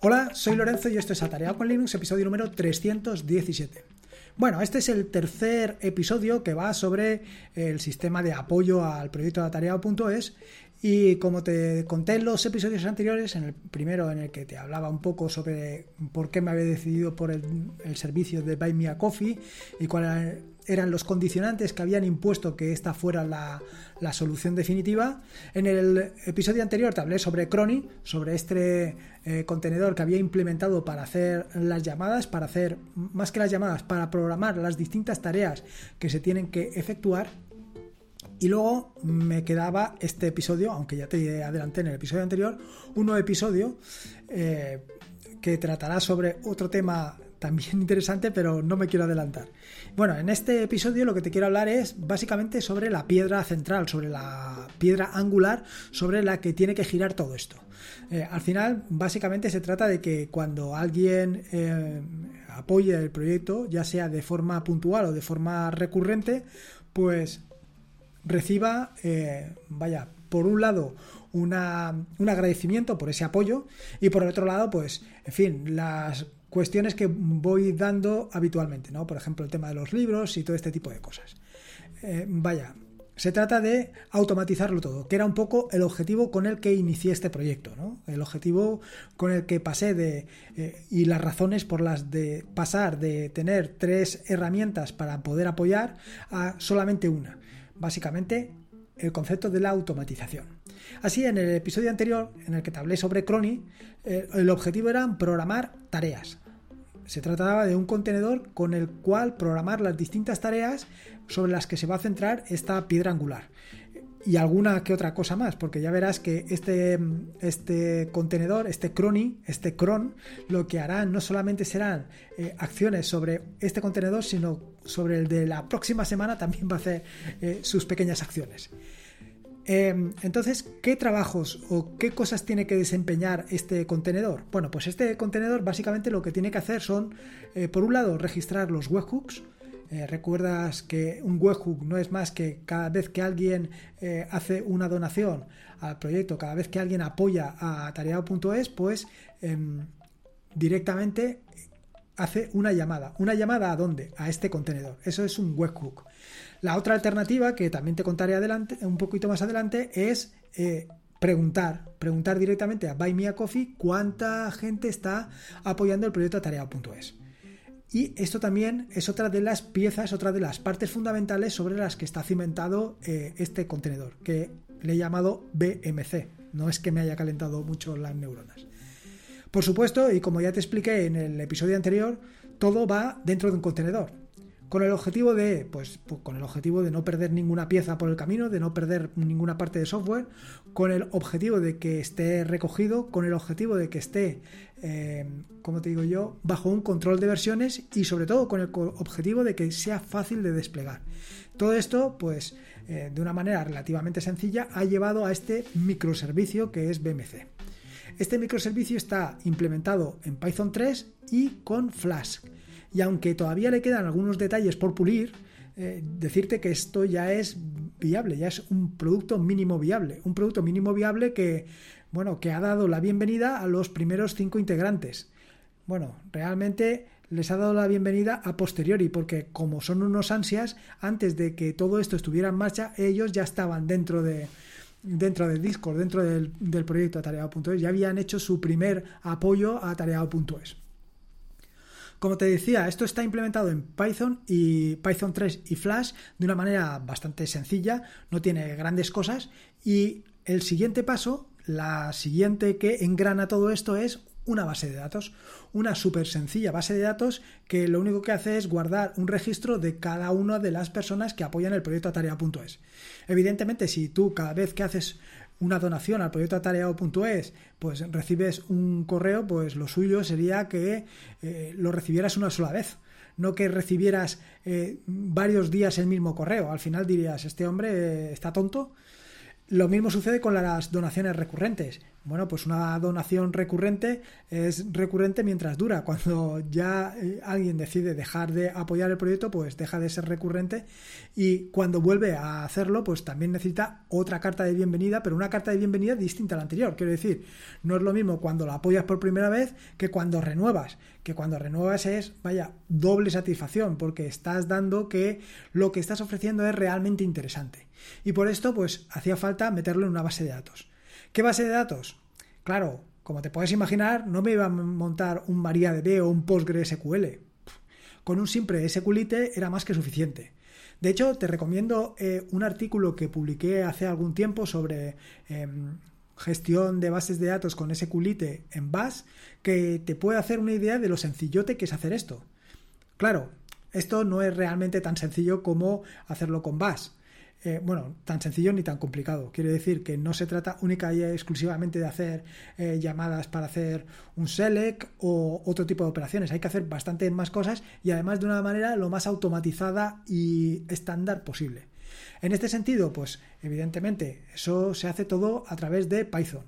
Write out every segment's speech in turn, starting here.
Hola, soy Lorenzo y esto es Atareado con Linux, episodio número 317. Bueno, este es el tercer episodio que va sobre el sistema de apoyo al proyecto de atareado.es y como te conté en los episodios anteriores, en el primero en el que te hablaba un poco sobre por qué me había decidido por el, servicio de Buy Me a Coffee y cuáles eran los condicionantes que habían impuesto que esta fuera la, solución definitiva. En el episodio anterior te hablé sobre Crony, sobre este eh, contenedor que había implementado para hacer las llamadas, para hacer más que las llamadas, para programar las distintas tareas que se tienen que efectuar y luego me quedaba este episodio, aunque ya te adelanté en el episodio anterior, un nuevo episodio eh, que tratará sobre otro tema también interesante, pero no me quiero adelantar. Bueno, en este episodio lo que te quiero hablar es básicamente sobre la piedra central, sobre la piedra angular sobre la que tiene que girar todo esto. Eh, al final, básicamente se trata de que cuando alguien eh, apoye el proyecto, ya sea de forma puntual o de forma recurrente, pues reciba, eh, vaya, por un lado, una, un agradecimiento por ese apoyo y por el otro lado, pues, en fin, las cuestiones que voy dando habitualmente, ¿no? Por ejemplo, el tema de los libros y todo este tipo de cosas. Eh, vaya, se trata de automatizarlo todo, que era un poco el objetivo con el que inicié este proyecto, ¿no? El objetivo con el que pasé de eh, y las razones por las de pasar de tener tres herramientas para poder apoyar a solamente una básicamente el concepto de la automatización. Así, en el episodio anterior, en el que te hablé sobre Crony, eh, el objetivo era programar tareas. Se trataba de un contenedor con el cual programar las distintas tareas sobre las que se va a centrar esta piedra angular y alguna que otra cosa más, porque ya verás que este, este contenedor, este crony, este cron, lo que hará no solamente serán eh, acciones sobre este contenedor, sino sobre el de la próxima semana también va a hacer eh, sus pequeñas acciones. Em, entonces, ¿qué trabajos o qué cosas tiene que desempeñar este contenedor? Bueno, pues este contenedor básicamente lo que tiene que hacer son, eh, por un lado, registrar los webhooks, eh, recuerdas que un webhook no es más que cada vez que alguien eh, hace una donación al proyecto, cada vez que alguien apoya a tareado.es, pues em, directamente hace una llamada. ¿Una llamada a dónde? A este contenedor. Eso es un webhook. La otra alternativa, que también te contaré adelante, un poquito más adelante, es eh, preguntar, preguntar directamente a Buy Coffee cuánta gente está apoyando el proyecto atareado.es. Y esto también es otra de las piezas, otra de las partes fundamentales sobre las que está cimentado eh, este contenedor, que le he llamado BMC. No es que me haya calentado mucho las neuronas. Por supuesto, y como ya te expliqué en el episodio anterior, todo va dentro de un contenedor con el objetivo de pues, con el objetivo de no perder ninguna pieza por el camino de no perder ninguna parte de software con el objetivo de que esté recogido con el objetivo de que esté eh, como te digo yo bajo un control de versiones y sobre todo con el objetivo de que sea fácil de desplegar. Todo esto pues eh, de una manera relativamente sencilla ha llevado a este microservicio que es BMC este microservicio está implementado en Python 3 y con Flask y aunque todavía le quedan algunos detalles por pulir, eh, decirte que esto ya es viable, ya es un producto mínimo viable, un producto mínimo viable que, bueno, que ha dado la bienvenida a los primeros cinco integrantes. Bueno, realmente les ha dado la bienvenida a posteriori, porque como son unos ansias, antes de que todo esto estuviera en marcha, ellos ya estaban dentro de dentro del Discord, dentro del, del proyecto Atareado.es, ya habían hecho su primer apoyo a Atareado.es. Como te decía, esto está implementado en Python y Python 3 y Flash de una manera bastante sencilla, no tiene grandes cosas y el siguiente paso, la siguiente que engrana todo esto es una base de datos, una súper sencilla base de datos que lo único que hace es guardar un registro de cada una de las personas que apoyan el proyecto Atarea.es. Evidentemente, si tú cada vez que haces una donación al proyecto atareado.es, pues recibes un correo, pues lo suyo sería que eh, lo recibieras una sola vez. No que recibieras eh, varios días el mismo correo. Al final dirías, este hombre eh, está tonto. Lo mismo sucede con las donaciones recurrentes. Bueno, pues una donación recurrente es recurrente mientras dura. Cuando ya eh, alguien decide dejar de apoyar el proyecto, pues deja de ser recurrente y cuando vuelve a hacerlo, pues también necesita otra carta de bienvenida, pero una carta de bienvenida distinta a la anterior. Quiero decir, no es lo mismo cuando la apoyas por primera vez que cuando renuevas. Que cuando renuevas es, vaya, doble satisfacción, porque estás dando que lo que estás ofreciendo es realmente interesante. Y por esto, pues hacía falta meterlo en una base de datos. ¿Qué base de datos? Claro, como te puedes imaginar, no me iba a montar un MariaDB o un PostgreSQL. Con un simple SQLite era más que suficiente. De hecho, te recomiendo eh, un artículo que publiqué hace algún tiempo sobre em, gestión de bases de datos con SQLite en Bash, que te puede hacer una idea de lo sencillote que es hacer esto. Claro, esto no es realmente tan sencillo como hacerlo con Bash. Eh, bueno, tan sencillo ni tan complicado. Quiere decir que no se trata única y exclusivamente de hacer eh, llamadas para hacer un select o otro tipo de operaciones. Hay que hacer bastante más cosas y además de una manera lo más automatizada y estándar posible. En este sentido, pues evidentemente eso se hace todo a través de Python.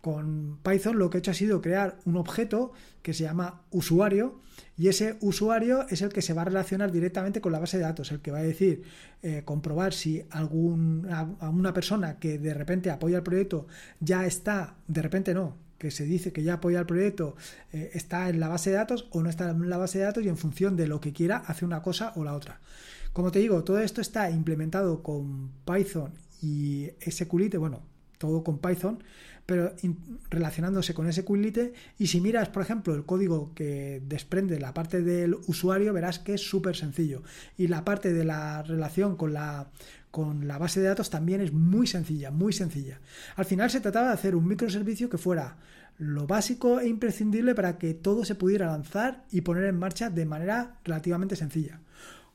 Con Python lo que he hecho ha sido crear un objeto que se llama usuario y ese usuario es el que se va a relacionar directamente con la base de datos, el que va a decir, eh, comprobar si alguna una persona que de repente apoya el proyecto ya está, de repente no, que se dice que ya apoya el proyecto, eh, está en la base de datos o no está en la base de datos y en función de lo que quiera hace una cosa o la otra. Como te digo, todo esto está implementado con Python y SQLite, bueno, todo con Python, pero relacionándose con ese SQLite. Y si miras, por ejemplo, el código que desprende la parte del usuario, verás que es súper sencillo. Y la parte de la relación con la, con la base de datos también es muy sencilla, muy sencilla. Al final se trataba de hacer un microservicio que fuera lo básico e imprescindible para que todo se pudiera lanzar y poner en marcha de manera relativamente sencilla.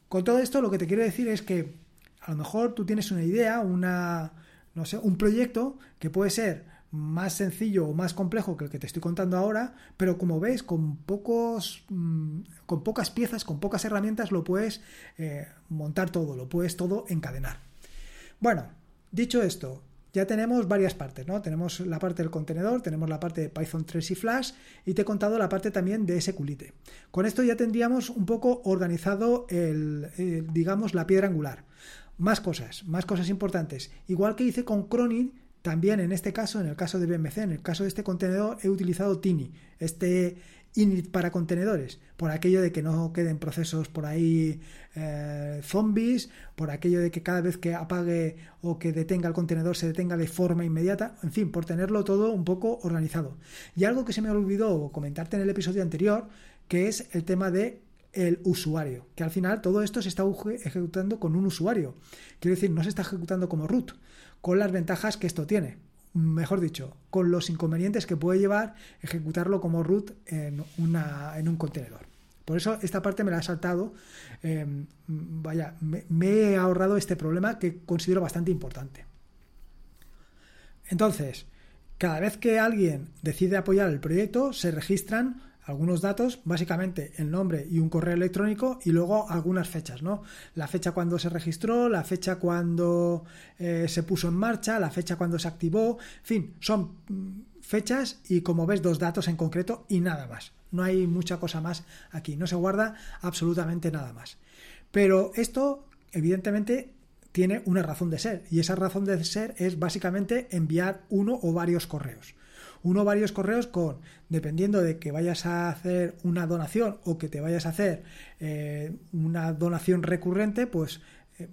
Con todo esto lo que te quiero decir es que a lo mejor tú tienes una idea, una no sé, un proyecto que puede ser más sencillo o más complejo que el que te estoy contando ahora, pero como ves, con pocos mm, con pocas piezas, con pocas herramientas lo puedes eh, montar todo, lo puedes todo encadenar. Bueno, dicho esto, ya tenemos varias partes, ¿no? Tenemos la parte del contenedor, tenemos la parte de Python 3 y Flash y te he contado la parte también de SQLite. Con esto ya tendríamos un poco organizado el, digamos, la piedra angular. Más cosas, más cosas importantes. Igual que hice con Cronin, también en este caso, en el caso de BMC, en el caso de este contenedor, he utilizado Tini, este init para contenedores, por aquello de que no queden procesos por ahí eh, zombies, por aquello de que cada vez que apague o que detenga el contenedor se detenga de forma inmediata, en fin, por tenerlo todo un poco organizado. Y algo que se me olvidó comentarte en el episodio anterior, que es el tema de el usuario, que al final todo esto se está ejecutando con un usuario. Quiero decir, no se está ejecutando como root con las ventajas que esto tiene. Mejor dicho, con los inconvenientes que puede llevar ejecutarlo como root en, una, en un contenedor. Por eso esta parte me la he saltado. Em, vaya, me, me he ahorrado este problema que considero bastante importante. Entonces, cada vez que alguien decide apoyar el proyecto, se registran algunos datos, básicamente el nombre y un correo electrónico y luego algunas fechas, ¿no? La fecha cuando se registró, la fecha cuando eh, se puso en marcha, la fecha cuando se activó, en fin, son mm, fechas y como ves dos datos en concreto y nada más. No hay mucha cosa más aquí, no se guarda absolutamente nada más. Pero esto, evidentemente, tiene una razón de ser y esa razón de ser es básicamente enviar uno o varios correos uno o varios correos con, dependiendo de que vayas a hacer una donación o que te vayas a hacer eh, una donación recurrente, pues eh,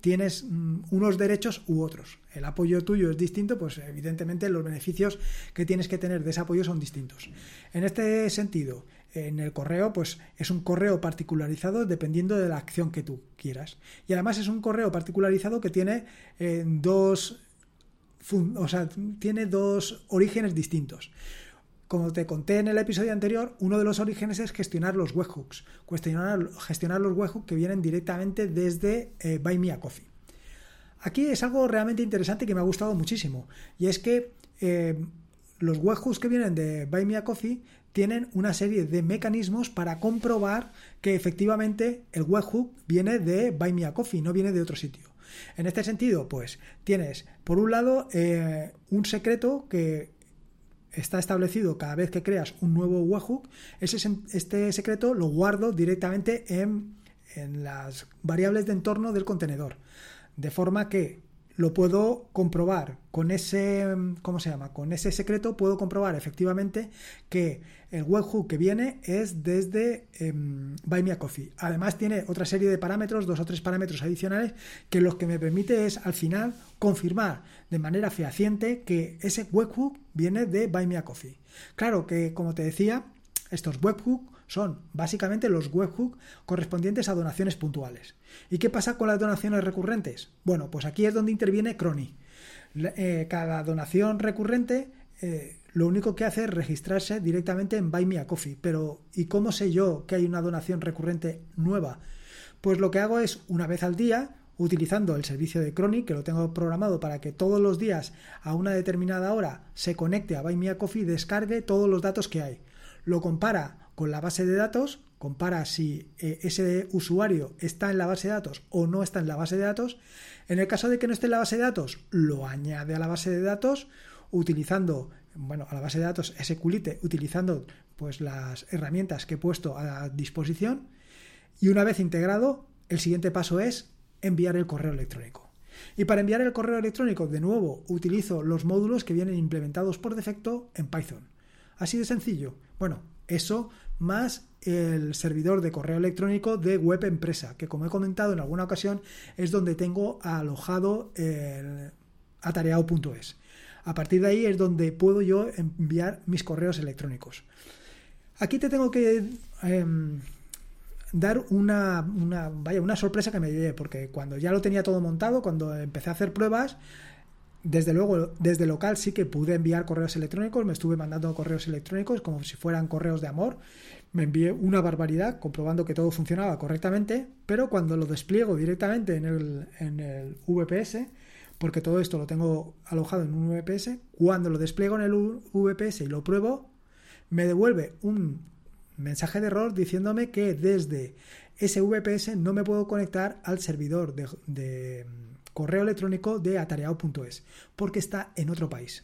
tienes mm, unos derechos u otros. El apoyo tuyo es distinto, pues evidentemente los beneficios que tienes que tener de ese apoyo son distintos. En este sentido, en el correo, pues es un correo particularizado dependiendo de la acción que tú quieras. Y además es un correo particularizado que tiene eh, dos o sea, tiene dos orígenes distintos. Como te conté en el episodio anterior, uno de los orígenes es gestionar los webhooks, gestionar, los webhooks que vienen directamente desde eh, Buy Me a Coffee. Aquí es algo realmente interesante que me ha gustado muchísimo, y es que eh, los webhooks que vienen de Buy Me a Coffee tienen una serie de mecanismos para comprobar que efectivamente el webhook viene de Buy Me a Coffee, no viene de otro sitio. En este sentido, pues tienes, por un lado, eh, un secreto que está establecido cada vez que creas un nuevo webhook. este secreto lo guardo directamente en, en las variables de entorno del contenedor. De forma que lo puedo comprobar con ese, ¿cómo se llama? Con ese secreto puedo comprobar efectivamente que el webhook que viene es desde eh. Además tiene otra serie de parámetros, dos o tres parámetros adicionales que lo que me permite es al final confirmar de manera fehaciente que ese webhook viene de Buy a Coffee. Claro que como te decía, estos webhooks son básicamente los webhooks correspondientes a donaciones puntuales. ¿Y qué pasa con las donaciones recurrentes? Bueno, pues aquí es donde interviene Crony. Eh, cada donación recurrente eh, lo único que hace es registrarse directamente en Buy. Pero ¿y cómo sé yo que hay una donación recurrente nueva? Pues lo que hago es una vez al día utilizando el servicio de Crony, que lo tengo programado para que todos los días a una determinada hora se conecte a Buy y descargue todos los datos que hay. Lo compara con la base de datos, compara si eh, ese usuario está en la base de datos o no está en la base de datos. En el caso de que no esté en la base de datos, lo añade a la base de datos utilizando, bueno, a la base de datos SQLite, utilizando pues las herramientas que he puesto a disposición. Y una vez integrado, el siguiente paso es enviar el correo electrónico. Y para enviar el correo electrónico, de nuevo, utilizo los módulos que vienen implementados por defecto en Python. Así de sencillo. Bueno, eso más el servidor de correo electrónico de web empresa, que como he comentado en alguna ocasión es donde tengo alojado el atareado.es. A partir de ahí es donde puedo yo enviar mis correos electrónicos. Aquí te tengo que em, dar una, una, vaya, una sorpresa que me llevé, porque cuando ya lo tenía todo montado, cuando empecé a hacer pruebas, desde luego, desde local sí que pude enviar correos electrónicos, me estuve mandando correos electrónicos como si fueran correos de amor. Me envié una barbaridad comprobando que todo funcionaba correctamente, pero cuando lo despliego directamente en el, en el VPS, porque todo esto lo tengo alojado en un VPS, cuando lo despliego en el VPS y lo pruebo, me devuelve un mensaje de error diciéndome que desde ese VPS no me puedo conectar al servidor de correo electrónico de atareado.es, porque está en otro país.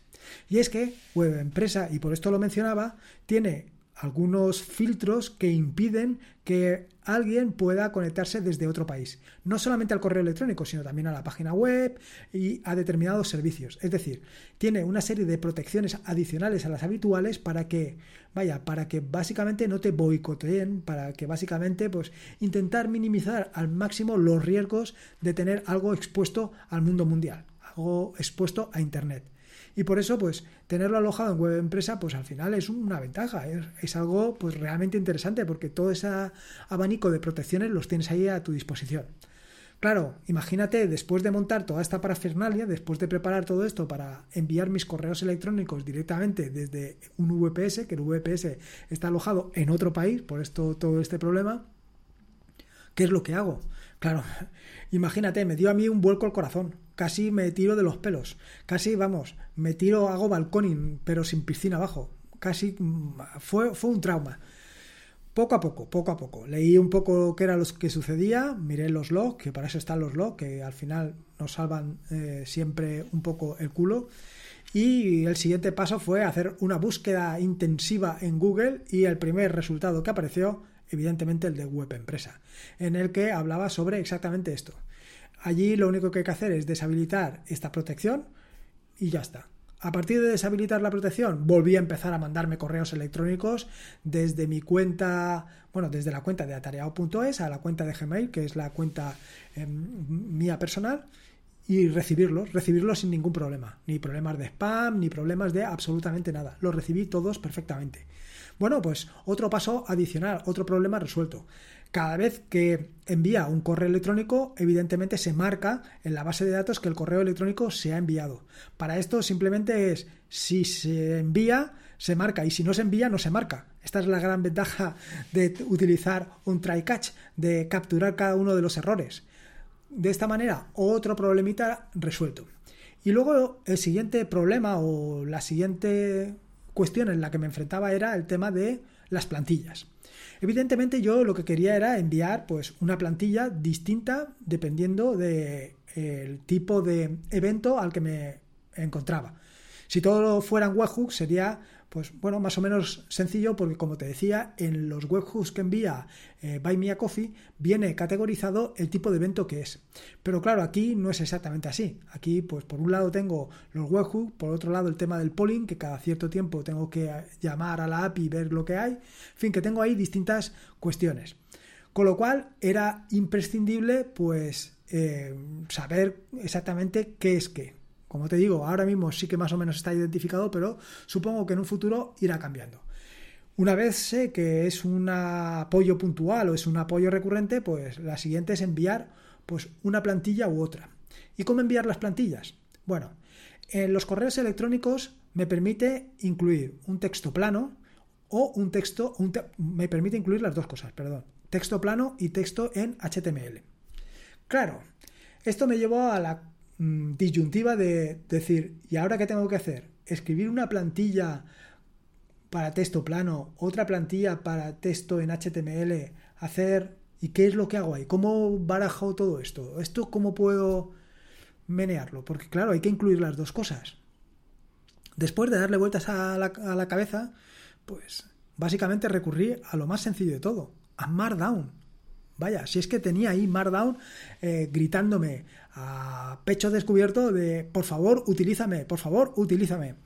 Y es que Web Empresa, y por esto lo mencionaba, tiene algunos filtros que impiden que alguien pueda conectarse desde otro país. No solamente al correo electrónico, sino también a la página web y a determinados servicios. Es decir, tiene una serie de protecciones adicionales a las habituales para que, vaya, para que básicamente no te boicoteen, para que básicamente, pues, intentar minimizar al máximo los riesgos de tener algo expuesto al mundo mundial, algo expuesto a Internet. Y por eso, pues, tenerlo alojado en web empresa, pues al final es una ventaja, es, algo pues realmente interesante porque todo ese abanico de protecciones los tienes ahí a tu disposición. Claro, imagínate, después de montar toda esta parafernalia, después de preparar todo esto para enviar mis correos electrónicos directamente desde un VPS, que el VPS está alojado en otro país, por esto todo este problema, ¿qué es lo que hago? Claro, imagínate, me dio a mí un vuelco al corazón casi me tiro de los pelos, casi, vamos, me tiro, hago balconing, pero sin piscina abajo, casi mm, fue, fue un trauma. Poco a poco, poco a poco. Leí un poco qué era lo que sucedía, miré los logs, que para eso están los logs, que al final nos salvan eh, siempre un poco el culo. Y el siguiente paso fue hacer una búsqueda intensiva en Google y el primer resultado que apareció, evidentemente el de Web Empresa, en el que hablaba sobre exactamente esto. Allí lo único que hay que hacer es deshabilitar esta protección y ya está. A partir de deshabilitar la protección, volví a empezar a mandarme correos electrónicos desde mi cuenta, bueno, desde la cuenta de atareado.es a la cuenta de Gmail, que es la cuenta em, mía personal, y recibirlos, recibirlos sin ningún problema. Ni problemas de spam, ni problemas de absolutamente nada. Los recibí todos perfectamente. Bueno, pues otro paso adicional, otro problema resuelto cada vez que envía un correo electrónico, evidentemente se marca en la base de datos que el correo electrónico se ha enviado. Para esto simplemente es si se envía, se marca y si no se envía, no se marca. Esta es la gran ventaja de utilizar un try catch, de capturar cada uno de los errores. De esta manera, otro problemita resuelto. Y luego el siguiente problema o la siguiente cuestión en la que me enfrentaba era el tema de las plantillas. Evidentemente yo lo que quería era enviar pues una plantilla distinta dependiendo de el tipo de evento al que me encontraba. Si todo fuera en webhooks sería pues bueno, más o menos sencillo porque como te decía, en los webhooks que envía eh, Buy Me a Coffee viene categorizado el tipo de evento que es. Pero claro, aquí no es exactamente así. Aquí pues por un lado tengo los webhooks, por otro lado el tema del polling, que cada cierto tiempo tengo que llamar a la API y ver lo que hay. En fin, que tengo ahí distintas cuestiones. Con lo cual era imprescindible pues eh, saber exactamente qué es qué. Como te digo, ahora mismo sí que más o menos está identificado, pero supongo que en un futuro irá cambiando. Una vez sé que es un apoyo puntual o es un apoyo recurrente, pues la siguiente es enviar pues una plantilla u otra. ¿Y cómo enviar las plantillas? Bueno, en los correos electrónicos me permite incluir un texto plano o un texto, me permite incluir las dos cosas, perdón, texto plano y texto en HTML. Claro, esto me llevó a la Mm, disyuntiva de decir, ¿y ahora qué tengo que hacer? ¿Escribir una plantilla para texto plano, otra plantilla para texto en HTML, hacer... ¿Y qué es lo que hago ahí? ¿Cómo barajo todo esto? ¿Esto cómo puedo menearlo? Porque claro, hay que incluir las dos cosas. Después de darle vueltas a la, a la cabeza, pues básicamente recurrí a lo más sencillo de todo, a Markdown. Vaya, si es que tenía ahí Markdown eh, gritándome a pecho descubierto de por favor, utilízame, por favor, utilízame.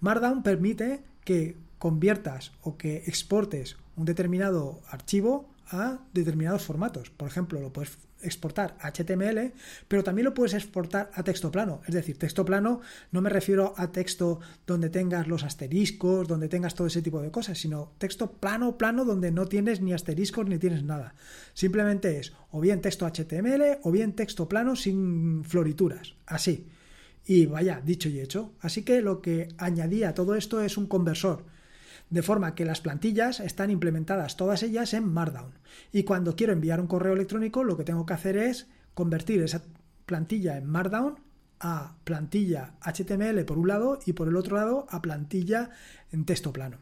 Markdown permite que conviertas o que exportes un determinado archivo a determinados formatos. Por ejemplo, lo puedes exportar HTML, pero también lo puedes exportar a texto plano. Es decir, texto plano no me refiero a texto donde tengas los asteriscos, donde tengas todo ese tipo de cosas, sino texto plano, plano, donde no tienes ni asteriscos ni tienes nada. Simplemente es o bien texto HTML o bien texto plano sin florituras. Así. Y vaya, dicho y hecho. Así que lo que añadía a todo esto es un conversor de forma que las plantillas están implementadas todas ellas en Markdown. Y cuando quiero enviar un correo electrónico, lo que tengo que hacer es convertir esa plantilla en Markdown a plantilla HTML por un lado y por el otro lado a plantilla en texto plano.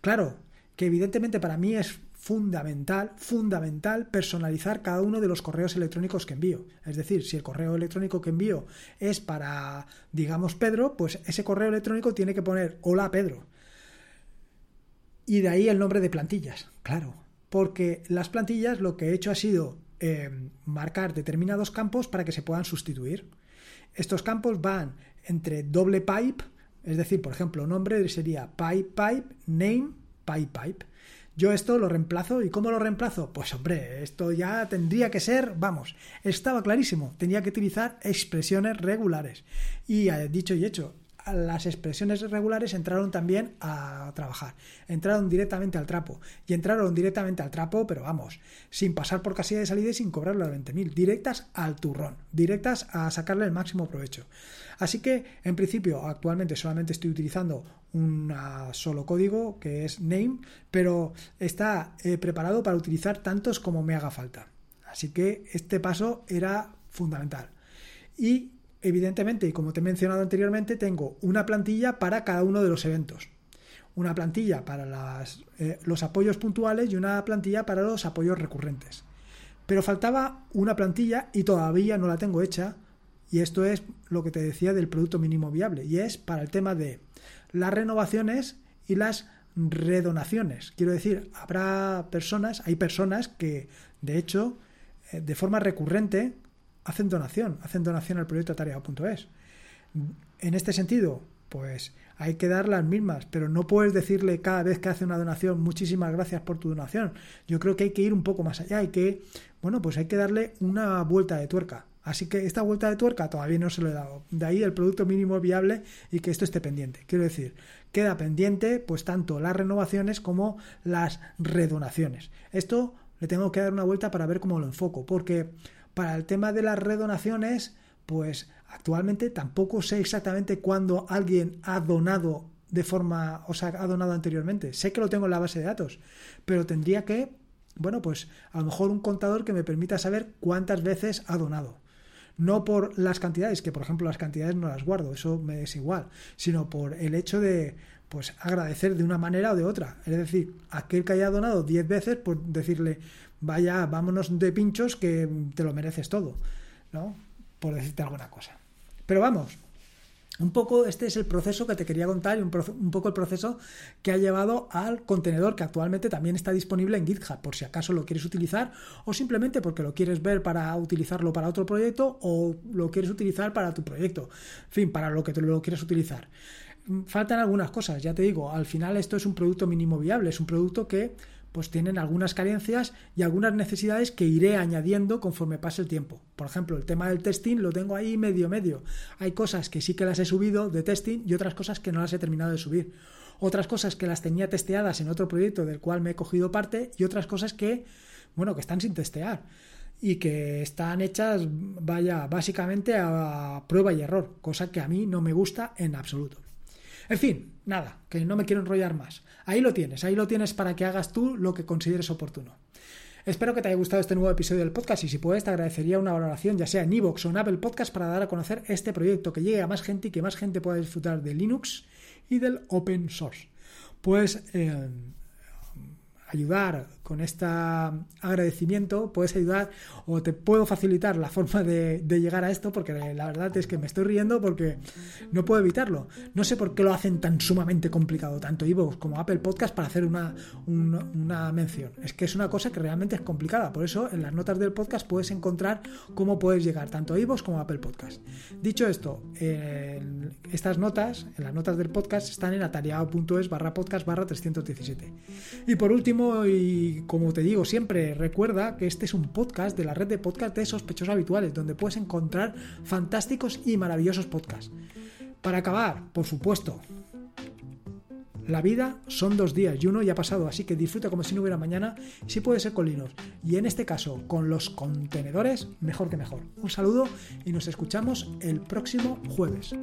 Claro, que evidentemente para mí es fundamental, fundamental personalizar cada uno de los correos electrónicos que envío. Es decir, si el correo electrónico que envío es para, digamos, Pedro, pues ese correo electrónico tiene que poner hola Pedro. Y de ahí el nombre de plantillas, claro. Porque las plantillas lo que he hecho ha sido eh, marcar determinados campos para que se puedan sustituir. Estos campos van entre doble pipe, es decir, por ejemplo, nombre sería pipe pipe, name, pipe pipe. Yo esto lo reemplazo y ¿cómo lo reemplazo? Pues hombre, esto ya tendría que ser, vamos, estaba clarísimo, tenía que utilizar expresiones regulares. Y eh, dicho y hecho, las expresiones regulares entraron también a trabajar. Entraron directamente al trapo. Y entraron directamente al trapo, pero vamos, sin pasar por casilla de salida y sin cobrar los 20.000. Directas al turrón. Directas a sacarle el máximo provecho. Así que, en principio, actualmente solamente estoy utilizando un solo código que es name, pero está eh, preparado para utilizar tantos como me haga falta. Así que este paso era fundamental. Y evidentemente, y como te he mencionado anteriormente, tengo una plantilla para cada uno de los eventos. Una plantilla para eh, los apoyos puntuales y una plantilla para los apoyos recurrentes. Pero faltaba una plantilla y todavía no la tengo hecha. Y esto es lo que te decía del producto mínimo viable. Y es para el tema de las renovaciones y las redonaciones. Quiero decir, habrá personas, hay personas que, de hecho, eh, de forma recurrente hacen donación, hacen donación al proyecto atareado.es. En este sentido, pues hay que dar las mismas, pero no puedes decirle cada vez que hace una donación muchísimas gracias por tu donación. Yo creo que hay que ir un poco más allá, hay que, bueno, pues hay que darle una vuelta de tuerca. Así que esta vuelta de tuerca todavía no se lo he dado. De ahí el producto mínimo viable y que esto esté pendiente. Quiero decir, queda pendiente pues tanto las renovaciones como las redonaciones. Esto le tengo que dar una vuelta para ver cómo lo enfoco, porque para el tema de las redonaciones, pues actualmente tampoco sé exactamente cuándo alguien ha donado de forma, o sea, ha donado anteriormente. Sé que lo tengo en la base de datos, pero tendría que, bueno, pues a lo mejor un contador que me permita saber cuántas veces ha donado. No por las cantidades, que por ejemplo las cantidades no las guardo, eso me es igual, sino por el hecho de, pues agradecer de una manera o de otra. Es decir, aquel que haya donado 10 veces, pues decirle, vaya, vámonos de pinchos que te lo mereces todo, ¿no? por decirte alguna cosa. Pero vamos, un poco este es el proceso que te quería contar y un, poco el proceso que ha llevado al contenedor que actualmente también está disponible en GitHub por si acaso lo quieres utilizar o simplemente porque lo quieres ver para utilizarlo para otro proyecto o lo quieres utilizar para tu proyecto. En fin, para lo que te lo quieres utilizar. Faltan algunas cosas, ya te digo, al final esto es un producto mínimo viable, es un producto que pues tienen algunas carencias y algunas necesidades que iré añadiendo conforme pase el tiempo. Por ejemplo, el tema del testing lo tengo ahí medio medio. Hay cosas que sí que las he subido de testing y otras cosas que no las he terminado de subir. Otras cosas que las tenía testeadas en otro proyecto del cual me he cogido parte y otras cosas que, bueno, que están sin testear y que están hechas, vaya, básicamente a prueba y error, cosa que a mí no me gusta en absoluto. En fin, nada, que no me quiero enrollar más. Ahí lo tienes, ahí lo tienes para que hagas tú lo que consideres oportuno. Espero que te haya gustado este nuevo episodio del podcast y si puedes te agradecería una valoración ya sea en iVoox o en Apple Podcast para dar a conocer este proyecto, que llegue a más gente y que más gente pueda disfrutar de Linux y del open source. Pues eh, ayudar con este agradecimiento, puedes ayudar o te puedo facilitar la forma de, llegar a esto, porque la verdad es que me estoy riendo porque no puedo evitarlo. No sé por qué lo hacen tan sumamente complicado, tanto Evox como Apple Podcast, para hacer una, mención. Es que es una cosa que realmente es complicada. Por eso en las notas del podcast puedes encontrar cómo puedes llegar tanto a Evox como a Apple Podcast. Dicho esto, estas notas, en las notas del podcast, están en atareado.es barra podcast barra 317. Y por último, y como te digo siempre, recuerda que este es un podcast de la red de podcast de sospechosos habituales, donde puedes encontrar fantásticos y maravillosos podcasts. Para acabar, por supuesto, la vida son dos días y uno ya ha pasado, así que disfruta como si no hubiera mañana, si puede ser con Linux. Y en este caso, con los contenedores, mejor que mejor. Un saludo y nos escuchamos el próximo jueves.